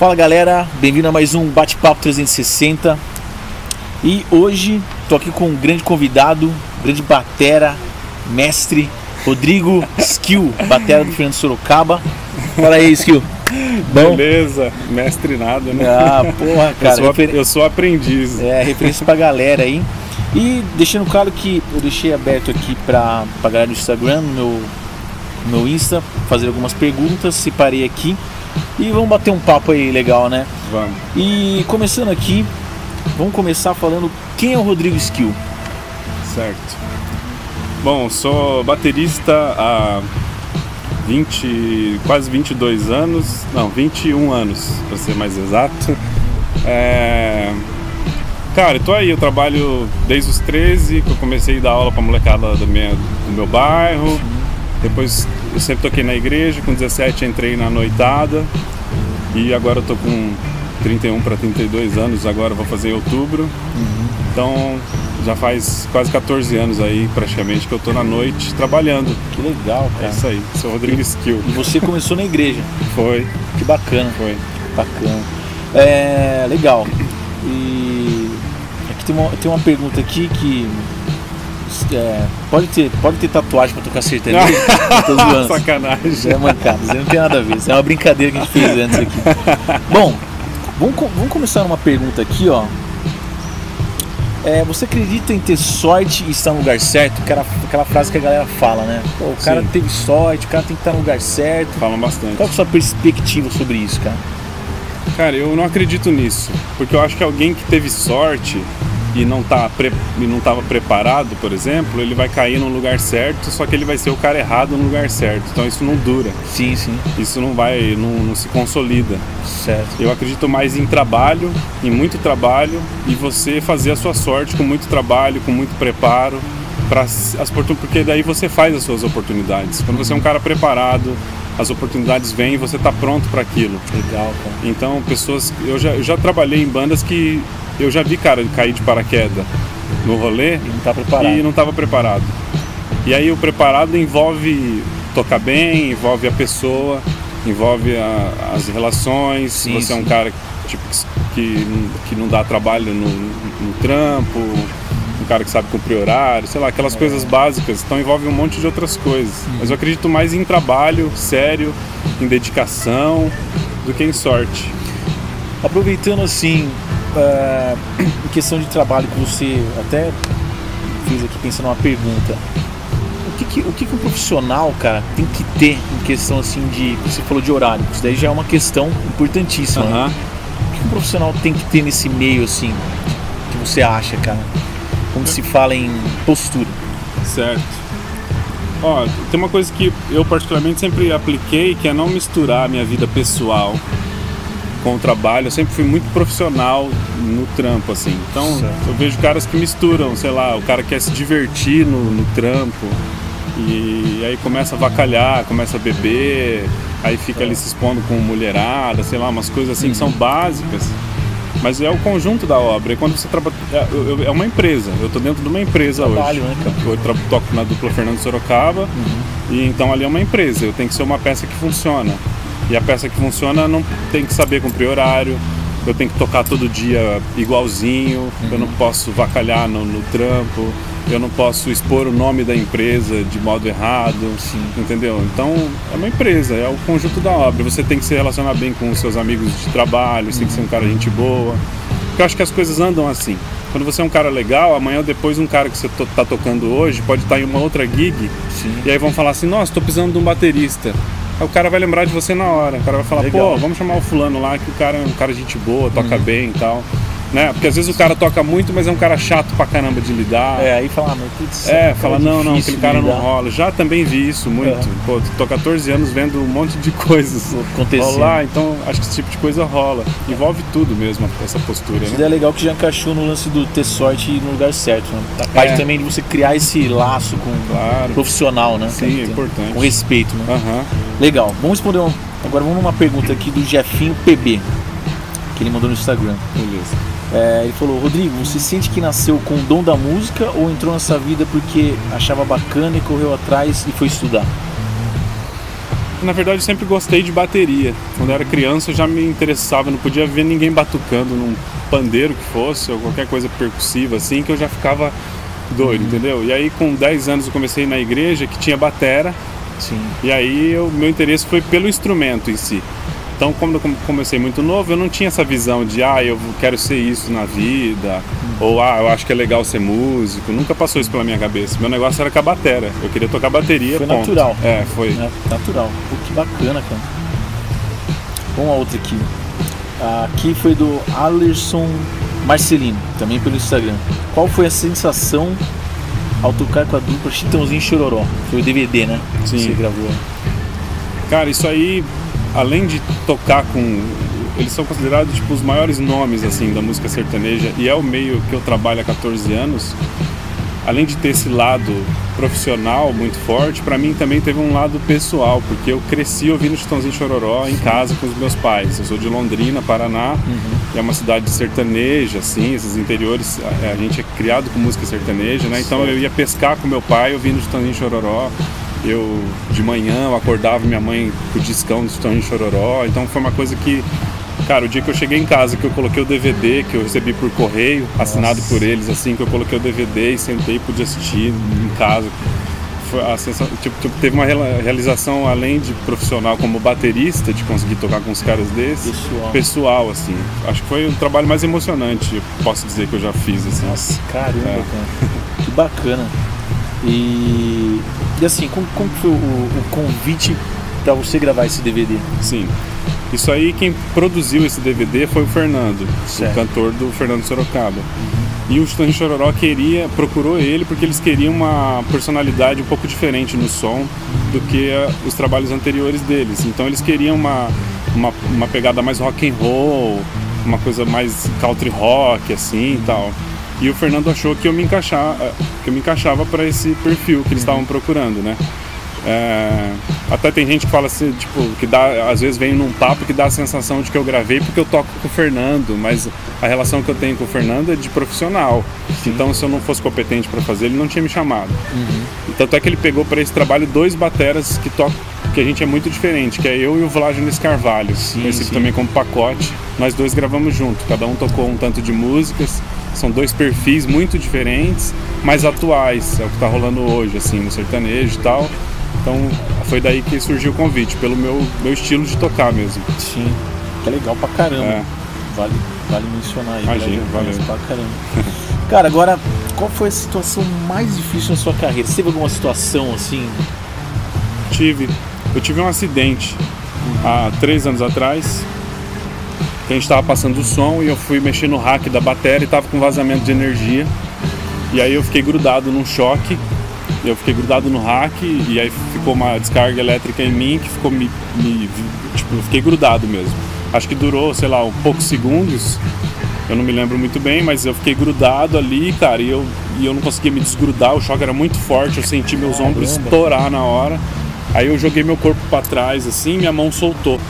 Fala galera, bem-vindo a mais um Bate-Papo 360. E hoje tô aqui com um grande convidado, grande batera, mestre, Rodrigo Skill, batera do Fernando Sorocaba. Fala aí, Skill. Bom? Beleza, mestre nada, né? Ah, porra, cara. Eu sou, refer... eu sou aprendiz. É, referência pra galera aí. E deixando claro que eu deixei aberto aqui pra, pra galera do Instagram, no meu, no meu Insta, fazer algumas perguntas, separei aqui. E vamos bater um papo aí legal, né? Vamos. E começando aqui, vamos começar falando quem é o Rodrigo Skill. Certo. Bom, sou baterista há 20, quase 22 anos, não, 21 anos, para ser mais exato. É... Cara, eu tô aí, eu trabalho desde os 13, que eu comecei a dar aula pra molecada da minha, do meu bairro. Depois eu sempre toquei na igreja, com 17 entrei na noitada e agora eu tô com 31 para 32 anos, agora vou fazer em outubro. Uhum. Então já faz quase 14 anos aí praticamente que eu tô na noite trabalhando. Que legal, cara. É isso aí, sou Rodrigo Skill. E você começou na igreja? Foi. Que bacana. Foi. Bacana. É, legal. E aqui tem uma, tem uma pergunta aqui que é, pode, ter, pode ter tatuagem pra tocar sertanejo? Tô zoando. Sacanagem. Isso é mancada, isso não tem nada a ver. Isso é uma brincadeira que a gente fez antes aqui. Bom, vamos, vamos começar uma pergunta aqui, ó. É, você acredita em ter sorte e estar no lugar certo? Aquela, aquela frase que a galera fala, né? Pô, o cara Sim. teve sorte, o cara tem que estar no lugar certo. Falam bastante. Qual é a sua perspectiva sobre isso, cara? Cara, eu não acredito nisso. Porque eu acho que alguém que teve sorte e não tá pre... e não estava preparado, por exemplo, ele vai cair no lugar certo, só que ele vai ser o cara errado no lugar certo. Então isso não dura. Sim, sim. Isso não vai, não, não se consolida. Certo. Eu acredito mais em trabalho, em muito trabalho e você fazer a sua sorte com muito trabalho, com muito preparo para as porque daí você faz as suas oportunidades. Quando você é um cara preparado, as oportunidades vêm e você está pronto para aquilo. Legal, cara. Então, pessoas. Eu já, eu já trabalhei em bandas que eu já vi cara cair de paraquedas no rolê e não tá preparado. E não estava preparado. E aí o preparado envolve tocar bem, envolve a pessoa, envolve a, as relações. Sim, você é um cara tipo, que, que não dá trabalho no, no trampo, um cara que sabe cumprir horário, sei lá, aquelas é. coisas básicas. Então envolve um monte de outras coisas. Mas eu acredito mais em trabalho sério, em dedicação, do que em sorte. Aproveitando assim, uh, em questão de trabalho que você até fiz aqui pensando uma pergunta. O que, que o que, que um profissional, cara, tem que ter em questão assim de. Você falou de horário, isso daí já é uma questão importantíssima. Uhum. Né? O que um profissional tem que ter nesse meio assim? Que você acha, cara? Quando se fala em postura. Certo. Ó, tem uma coisa que eu particularmente sempre apliquei, que é não misturar a minha vida pessoal com o trabalho. Eu sempre fui muito profissional no trampo, assim. Então certo. eu vejo caras que misturam, sei lá, o cara quer se divertir no, no trampo e aí começa a vacalhar, começa a beber, aí fica ali se expondo com mulherada, sei lá, umas coisas assim que são básicas. Mas é o conjunto da obra. E quando você trabalha. É, é, uma empresa. Eu estou dentro de uma empresa Trabalho, hoje. Né, eu toco na dupla Fernando Sorocaba. Uhum. E então ali é uma empresa. Eu tenho que ser uma peça que funciona. E a peça que funciona não tem que saber cumprir horário, eu tenho que tocar todo dia igualzinho, uhum. eu não posso vacalhar no, no, trampo, eu não posso expor o nome da empresa de modo errado, Sim. entendeu? Então é uma empresa, é o conjunto da obra. Você tem que se relacionar bem com os seus amigos de trabalho, você tem que ser um cara gente boa. Porque eu acho que as coisas andam assim. Quando você é um cara legal, amanhã ou depois um cara que você está tocando hoje pode estar em uma outra gig Sim. e aí vão falar assim: Nossa, estou precisando de um baterista. Aí o cara vai lembrar de você na hora. O cara vai falar, Legal. pô, vamos chamar o fulano lá, que o cara é um cara de gente boa, toca uhum. bem e tal. Né? Porque às vezes o cara toca muito, mas é um cara chato pra caramba de lidar. É, aí fala, meu putz, É, fala, não, não, aquele cara não rola. Já também vi isso muito. É. Pô, tô 14 anos vendo um monte de coisas rolar, então acho que esse tipo de coisa rola. Envolve tudo mesmo, essa postura. Isso né? é legal que já encaixou no lance do ter sorte no lugar certo. Né? A parte é. também de você criar esse laço com claro. profissional, né? Sim, é importante. Com respeito, né? Uhum. Legal. Vamos responder um... agora vamos numa pergunta aqui do Jefinho PB, que ele mandou no Instagram. Beleza. É, ele falou, Rodrigo, você sente que nasceu com o dom da música ou entrou nessa vida porque achava bacana e correu atrás e foi estudar? Na verdade, eu sempre gostei de bateria. Quando eu era criança, eu já me interessava. Não podia ver ninguém batucando num pandeiro que fosse, ou qualquer coisa percussiva assim, que eu já ficava doido, entendeu? E aí, com 10 anos, eu comecei na igreja que tinha batera. Sim. E aí, o meu interesse foi pelo instrumento em si. Então, como eu comecei muito novo, eu não tinha essa visão de, ah, eu quero ser isso na vida, ou ah, eu acho que é legal ser músico. Nunca passou isso pela minha cabeça. Meu negócio era com a batera. Eu queria tocar bateria. Foi ponto. natural. É, foi. É, natural. Pô, que bacana, cara. Vamos a outra aqui. Aqui foi do Alerson Marcelino, também pelo Instagram. Qual foi a sensação ao tocar com a dupla Chitãozinho Chororó? Foi o DVD, né? Sim. Que você gravou. Cara, isso aí, além de tocar com. Eles são considerados tipo, os maiores nomes assim da música sertaneja e é o meio que eu trabalho há 14 anos. Além de ter esse lado profissional muito forte, para mim também teve um lado pessoal, porque eu cresci ouvindo Chitãozinho Chororó em casa com os meus pais. Eu sou de Londrina, Paraná, Uhum. é uma cidade sertaneja, assim, esses interiores, a, a gente é criado com música sertaneja, né? Então eu ia pescar com meu pai ouvindo Chitãozinho Chororó. Eu, de manhã, eu acordava minha mãe com o discão do Chitãozinho e Chororó. Então foi uma coisa que, cara, o dia que eu cheguei em casa, que eu coloquei o DVD, que eu recebi por correio, assinado Nossa. por eles, assim, que eu coloquei o DVD e sentei e pude assistir em casa. Foi a sensação, tipo, tipo, teve uma realização além de profissional como baterista, de conseguir tocar com os caras desses Pessoal. pessoal, assim. Acho que foi o trabalho mais emocionante, eu posso dizer, que eu já fiz, assim. Nossa, caramba, É. cara. Que bacana. E, e assim, como, como foi o, o convite para você gravar esse DVD? Sim. Isso aí, quem produziu esse DVD foi o Fernando, Certo. o cantor do Fernando Sorocaba. E o Chitãozinho Chororó queria, procurou ele porque eles queriam uma personalidade um pouco diferente no som do que eh, os trabalhos anteriores deles. Então eles queriam uma, uma, uma pegada mais rock and roll, uma coisa mais country rock assim e tal. E o Fernando achou que eu me encaixava, que eu me encaixava para esse perfil que eles estavam procurando, né? É, até tem gente que fala assim, tipo, que dá, às vezes vem num papo que dá a sensação de que eu gravei porque eu toco com o Fernando, mas a relação que eu tenho com o Fernando é de profissional. Então, se eu não fosse competente para fazer, ele não tinha me chamado. E Tanto é que ele pegou para esse trabalho dois bateras que tocam, que a gente é muito diferente, que é eu e o Vladinis Carvalho, conhecido sim. também como Pacote. Nós dois gravamos junto, cada um tocou um tanto de músicas. São dois perfis muito diferentes, mas atuais, é o que tá rolando hoje, assim, no sertanejo e tal. Então foi daí que surgiu o convite, pelo meu, meu estilo de tocar mesmo. Sim. Que é legal pra caramba. É. Vale, vale mencionar aí. Imagina, valeu. Pra caramba. Cara, agora, qual foi a situação mais difícil na sua carreira? Você teve alguma situação assim? Tive, eu tive um acidente há três anos atrás. Que a gente estava passando o som e eu fui mexer no rack da bateria e tava com vazamento de energia. E aí eu fiquei grudado num choque. Eu fiquei grudado no rack e aí ficou uma descarga elétrica em mim que ficou me, me- tipo, eu fiquei grudado mesmo. Acho que durou, sei lá, um poucos segundos. Eu não me lembro muito bem, mas eu fiquei grudado ali, cara, e eu, e eu não conseguia me desgrudar, o choque era muito forte, eu senti meus ombros Caramba. estourar na hora. Aí eu joguei meu corpo para trás assim, minha mão soltou.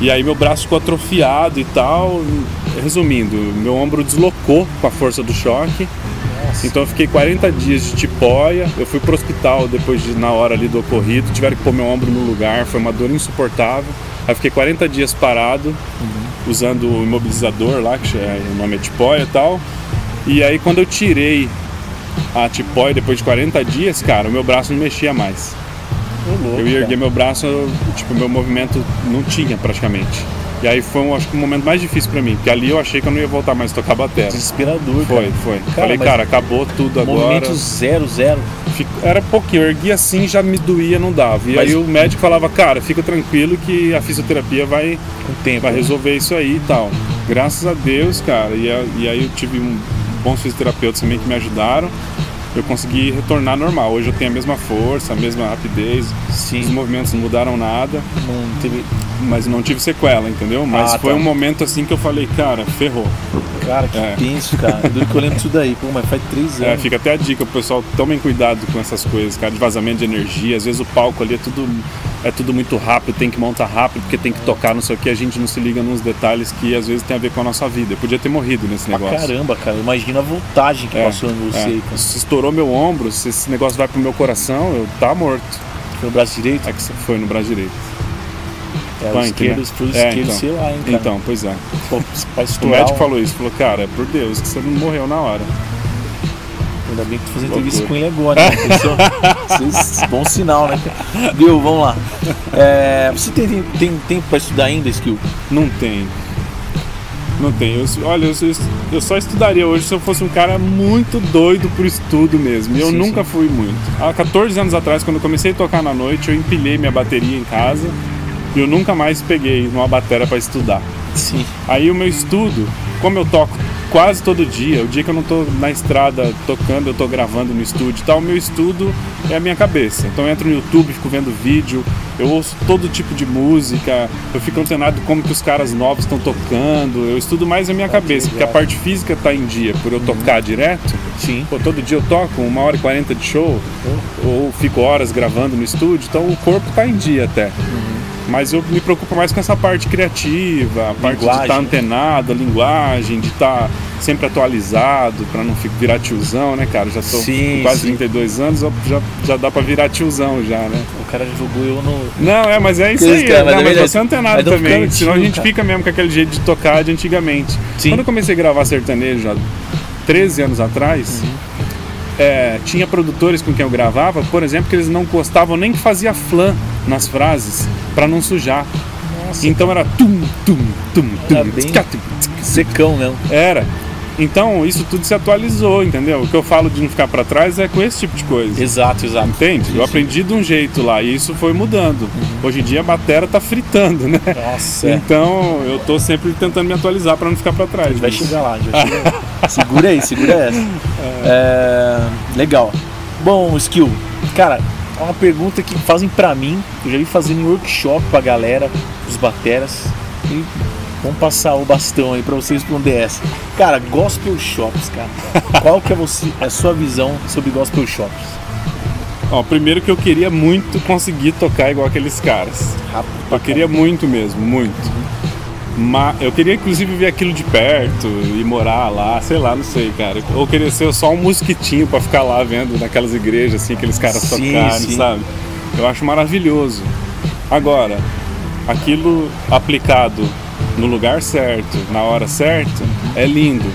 E aí meu braço ficou atrofiado e tal. Resumindo, meu ombro deslocou com a força do choque. Então eu fiquei 40 dias de tipóia. Eu fui pro hospital depois de na hora ali do ocorrido, tiveram que pôr meu ombro no lugar, foi uma dor insuportável. Aí fiquei 40 dias parado, usando o imobilizador lá, que é, o nome é tipóia e tal. E aí quando eu tirei a tipóia depois de 40 dias, cara, o meu braço não mexia mais. Louco, Eu ia erguer meu braço, eu, tipo, meu movimento não tinha praticamente. E aí foi, um, acho que, um momento mais difícil pra mim, porque ali eu achei que eu não ia voltar mais a tocar bateria. Desesperador, Foi, cara. foi. Cara, Falei, cara, acabou tudo agora. Movimento zero, zero. Fico- Era pouquinho, eu erguia assim, já me doía, não dava. E Mas- aí o médico falava, cara, fica tranquilo que a fisioterapia vai, Com tempo. vai né? resolver isso aí e tal. Graças a Deus, cara. E, e aí eu tive um, bons fisioterapeutas também que me ajudaram. Eu consegui retornar normal. Hoje eu tenho a mesma força, a mesma rapidez. Sim. Os movimentos não mudaram nada. Não teve. Mas não tive sequela, entendeu? Mas Ah, foi tá. um momento assim que eu falei, cara, ferrou. Cara, que É. tenso, cara. Duro que eu lembro disso daí. Pô, mas faz três É, anos. fica até a dica, o pessoal tomem cuidado com essas coisas, cara, de vazamento de energia. Às vezes o palco ali é tudo, é tudo muito rápido, tem que montar rápido, porque tem que tocar, não sei o que. A gente não se liga nos detalhes que às vezes tem a ver com a nossa vida. Eu podia ter morrido nesse negócio. caramba, cara. Imagina a voltagem que É, passou em você. é. cara. Se estourou meu ombro, se esse negócio vai pro meu coração, eu tá morto. Foi no braço direito? É que você foi no braço direito. É, Punk, esquerdo, né? pro É, esquerdo, então. sei lá, hein, cara. Então, pois é. Pô, O médico falou isso, falou, cara, é por Deus, que você não morreu na hora. Ainda bem que tu Loucura. entrevista com ele agora, né? Isso é bom sinal, né? Viu, vamos lá. É, você tem, tem, tem tempo pra estudar ainda, Skill? Não tem. Não tem. Eu, olha, eu, eu só estudaria hoje se eu fosse um cara muito doido por estudo mesmo. E eu Sim, nunca sim. fui muito. Há 14 anos atrás, quando eu comecei a tocar na noite, eu empilhei minha bateria em casa e eu nunca mais peguei numa bateria para estudar. Sim. Aí o meu estudo, como eu toco quase todo dia, o dia que eu não tô na estrada tocando, eu tô gravando no estúdio e tal, o meu estudo é a minha cabeça. Então eu entro no YouTube, fico vendo vídeo, eu ouço todo tipo de música, eu fico antenado como que os caras novos estão tocando, eu estudo mais a minha cabeça, porque a parte física tá em dia, por eu tocar direto. Sim. Pô, todo dia eu toco uma hora e quarenta de show, ou fico horas gravando no estúdio, então o corpo tá em dia até. Mas eu me preocupo mais com essa parte criativa, a parte de Linguagem. estar antenado, a linguagem, de estar sempre atualizado, pra não virar tiozão, né, cara? Já tô Sim, com quase sim. 32 anos, já, já dá pra virar tiozão já, né? O cara jogou eu no. Não, é, mas é isso Que aí, cara, é, mas não, é mas verdade. você é antenado Mas também, ficando senão a tio, gente cara. fica mesmo com aquele jeito de tocar de antigamente. Sim. Quando eu comecei a gravar sertanejo há 13 anos atrás, Uhum. é, tinha produtores com quem eu gravava, por exemplo, que eles não gostavam nem que fazia flan nas frases pra não sujar. Nossa, Então era tum, tum, tum, tum, Era bem- tska, tum, secão mesmo. Era. Então isso tudo se atualizou, entendeu? O que eu falo de não ficar pra trás é com esse tipo de coisa. Exato, exato. Entende? Eu aprendi de um jeito lá e isso foi mudando. Hoje em dia a batera tá fritando, né? Nossa, é. Então eu tô sempre tentando me atualizar pra não ficar pra A trás. gente vai disso. chegar lá, já chega. segura aí, segura essa. É, legal. Bom, Skill, cara, é uma pergunta que fazem pra mim, eu já vi fazendo em workshop pra galera, os bateras. E vamos passar o bastão aí pra você responder essa. Cara, gospel shops, cara. Qual que é você, a sua visão sobre gospel shops? Ó, primeiro que eu queria muito conseguir tocar igual aqueles caras. Rápido Eu queria muito mesmo, muito. Mas eu queria inclusive ver aquilo de perto e morar lá, sei lá, não sei, cara. Ou queria ser só um mosquitinho pra ficar lá vendo naquelas igrejas assim, aqueles caras Sim, tocarem, sim. sabe? Eu acho maravilhoso. Agora, aquilo aplicado no lugar certo, na hora certa, é lindo.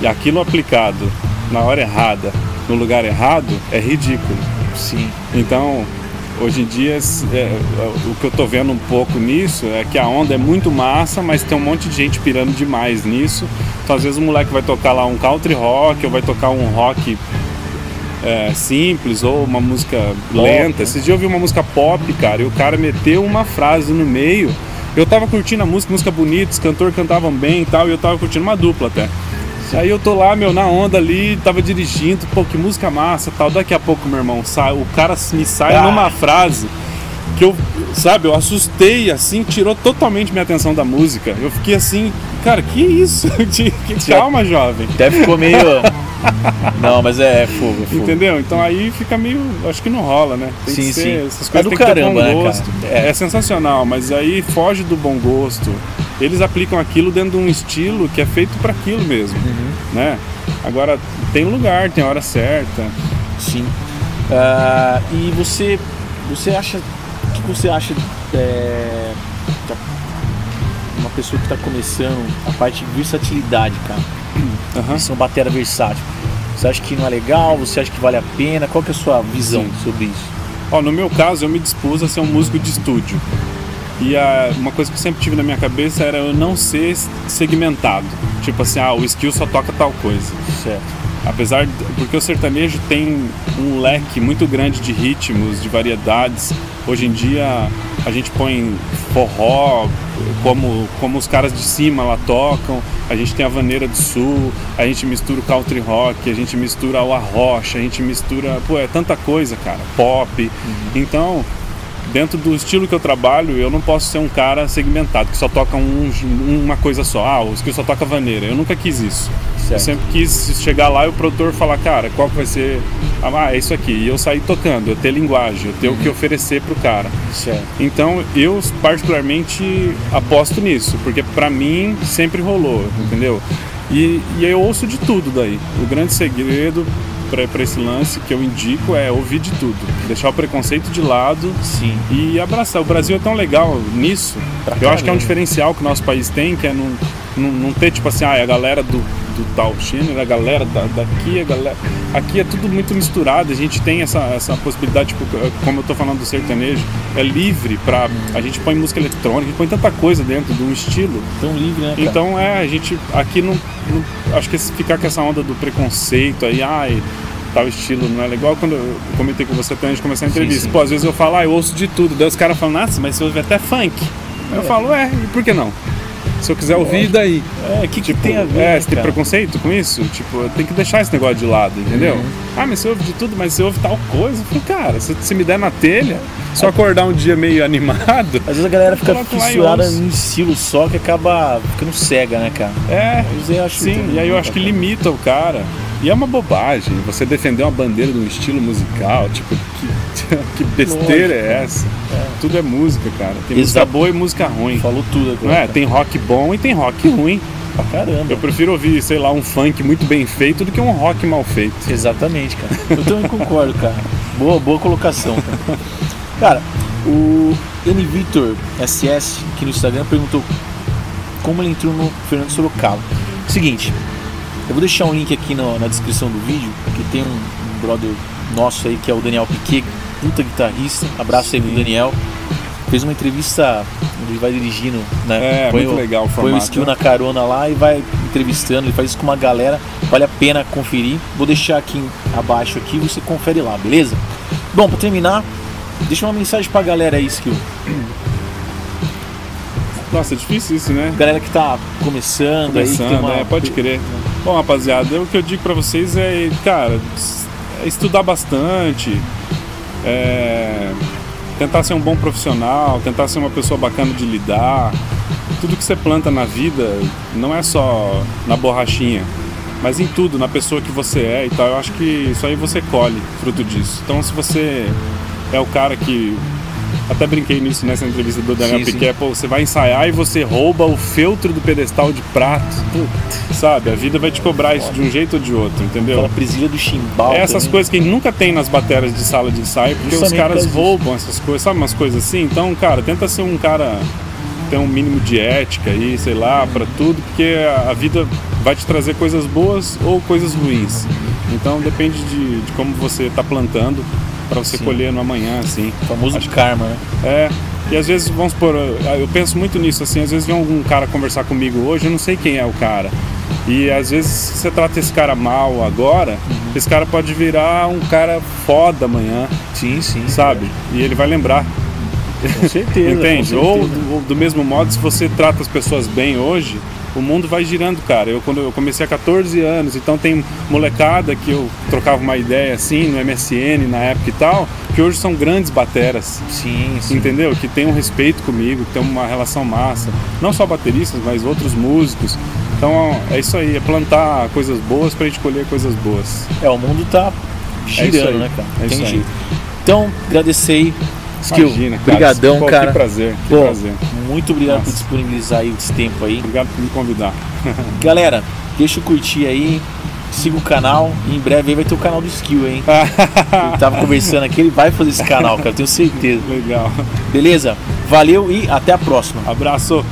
E aquilo aplicado na hora errada, no lugar errado, é ridículo. Sim. Então, hoje em dia, s- é, o que eu tô vendo um pouco nisso é que a onda é muito massa, mas tem um monte de gente pirando demais nisso. Então, às vezes, o moleque vai tocar lá um country rock, ou vai tocar um rock é, simples, ou uma música lenta. né? Esses dias eu vi uma música pop, cara, e o cara meteu uma frase no meio. Eu tava curtindo a música, música bonita, os cantores cantavam bem e tal, e eu tava curtindo uma dupla até. Aí eu tô lá, meu, na onda ali, tava dirigindo, pô, que música massa e tal. Daqui a pouco, meu irmão, sai, o cara me sai Ah. numa frase que eu, sabe, eu assustei, assim, tirou totalmente minha atenção da música. Eu fiquei assim, cara, que isso? Que- Calma, jovem. Até ficou meio. Não, mas é fogo, é fogo. Entendeu? Então aí fica meio. Acho que não rola, né? Tem Sim, que ser, sim. Essas É coisas do que ter caramba, bom né, cara? gosto. É. É. sensacional, mas aí foge do bom gosto. Eles aplicam aquilo dentro de um estilo que é feito para aquilo mesmo, Uhum. né? Agora tem lugar, tem hora certa. Sim. Ah, e você, você acha, o que você acha é, uma pessoa que está começando a parte de versatilidade, cara? Isso é uma batera versátil. Você acha que não é legal? Você acha que vale a pena? Qual que é a sua visão Sim. sobre isso? Ó, no meu caso, eu me dispus a ser um músico de estúdio. E a, uma coisa que eu sempre tive na minha cabeça era eu não ser segmentado. Tipo assim, ah, o skill só toca tal coisa. Certo. Apesar de, porque o sertanejo tem um leque muito grande de ritmos, de variedades. Hoje em dia a gente põe forró, como, como os caras de cima lá tocam. A gente tem a vaneira do sul, a gente mistura o country rock, a gente mistura o arrocha, a gente mistura, pô, é tanta coisa, cara, pop. Então, dentro do estilo que eu trabalho, eu não posso ser um cara segmentado, que só toca um- uma coisa só. Ah, os que só toca vaneira. Eu nunca quis isso. Eu Certo. sempre quis chegar lá e o produtor falar, cara, qual que vai ser. Ah, é isso aqui. E eu sair tocando, eu ter linguagem, eu ter o que oferecer pro cara. Certo. Então eu particularmente aposto nisso, porque pra mim sempre rolou, entendeu? E, e eu ouço de tudo daí. O grande segredo pra, pra esse lance que eu indico é ouvir de tudo. Deixar o preconceito de lado Sim. e abraçar. O Brasil é tão legal nisso. Pra eu acho que é um caramba. diferencial que o nosso país tem, que é não, não, não ter tipo assim, ah, é a galera do, do tal gênero, a galera da, daqui, a galera. Aqui é tudo muito misturado, a gente tem essa, essa possibilidade, tipo, como eu tô falando do sertanejo, é livre pra. A gente põe música eletrônica, a gente põe tanta coisa dentro de um estilo. Tão livre, né, cara? Então é, a gente aqui não, não- acho que ficar com essa onda do preconceito aí, ai, tal estilo não é legal. Quando eu comentei com você até antes de começar a Sim, entrevista, sim. pô, às vezes eu falo, ah, eu ouço de tudo. Daí os caras falam, nossa, mas você ouve até funk. Eu falo, é, e por que não? Se eu quiser ouvir, daí. É, que, que Tipo, tem a ver? é, você tem preconceito com isso? Tipo, tem que deixar esse negócio de lado, entendeu? Uhum. Ah, mas você ouve de tudo, mas você ouve tal coisa. Eu falei, cara, se você me der na telha, eu acordar um dia meio animado, Às vezes a galera fica fissurada num estilo só que acaba ficando cega, né, cara? é, eu acho sim, e aí eu acho que limita o cara. E é uma bobagem você defender uma bandeira de um estilo musical, tipo, que, que besteira é essa? Tudo é música, cara. Tem música Exato. boa e música ruim. Falou tudo agora. Não é? cara. Tem rock bom e tem rock ruim. pra caramba. Eu prefiro ouvir, sei lá, um funk muito bem feito do que um rock mal feito. Exatamente, cara. Eu também concordo, cara. Boa, boa colocação. Cara, cara o N Victor SS aqui no Instagram perguntou como ele entrou no Fernando Sorocaba. Seguinte, eu vou deixar um link aqui no- na descrição do vídeo, que tem um, um brother nosso aí que é o Daniel Piquet, puta guitarrista. Abraço aí pro Daniel. Fez uma entrevista ele vai dirigindo, né? É, Põe muito o- legal o Põe o formato, skill né? na carona lá e vai entrevistando, ele faz isso com uma galera, vale a pena conferir. Vou deixar aqui abaixo aqui, você confere lá, beleza? Bom, pra terminar, deixa uma mensagem pra galera aí, skill. Nossa, é difícil isso, né? Galera que tá começando, aí, que tem Começando, uma. é, pode crer. Bom, rapaziada, o que eu digo pra vocês é, cara, é estudar bastante, é, tentar ser um bom profissional, tentar ser uma pessoa bacana de lidar. Tudo que você planta na vida não é só na borrachinha, mas em tudo, na pessoa que você é e tal. Eu acho que isso aí você colhe fruto disso. Então, se você é o cara que até brinquei nisso nessa entrevista do Daniel Sim, sim. Piquet, pô, você vai ensaiar e você rouba o feltro do pedestal de prato. Sabe? A vida vai te cobrar isso de um jeito ou de outro, entendeu? Aquela presilha do chimbal. É essas também. coisas que nunca tem nas baterias de sala de ensaio, porque os caras roubam essas coisas, sabe? Umas coisas assim. Então, cara, tenta ser um cara, ter um mínimo de ética aí, sei lá, pra tudo, porque a vida vai te trazer coisas boas ou coisas ruins. Então, depende de, de como você tá plantando pra você Sim. colher no amanhã, assim. O famoso Acho karma, né? É, e às vezes, vamos supor, eu penso muito nisso, assim, às vezes vem algum cara conversar comigo hoje, eu não sei quem é o cara. E às vezes você trata esse cara mal agora, esse cara pode virar um cara foda amanhã, Sim, sim. sabe? E ele vai lembrar, Com certeza. entende? com Ou, certeza. do- ou do mesmo modo, se você trata as pessoas bem hoje, o mundo vai girando, cara. Eu quando eu comecei há 14 anos, então tem molecada que eu trocava uma ideia assim no MSN na época e tal, que hoje são grandes bateras. Sim, sim. Entendeu? Que tem um respeito comigo, que tem uma relação massa. Não só bateristas, mas outros músicos. Então é isso aí, é plantar coisas boas pra gente colher coisas boas. É, o mundo tá isso girando, aí, né, cara? é Tem isso aí. Então, agradecer. Skill, Imagina, cara. brigadão, Pô, cara. Que prazer, que Pô, prazer. muito obrigado por Nossa. disponibilizar aí esse tempo aí. Obrigado por me convidar. Galera, deixa eu curtir aí, siga o canal e em breve aí vai ter o canal do Skill, hein? Ele tava conversando aqui, ele vai fazer esse canal, cara, tenho certeza. Legal. Beleza? Valeu e até a próxima. Abraço.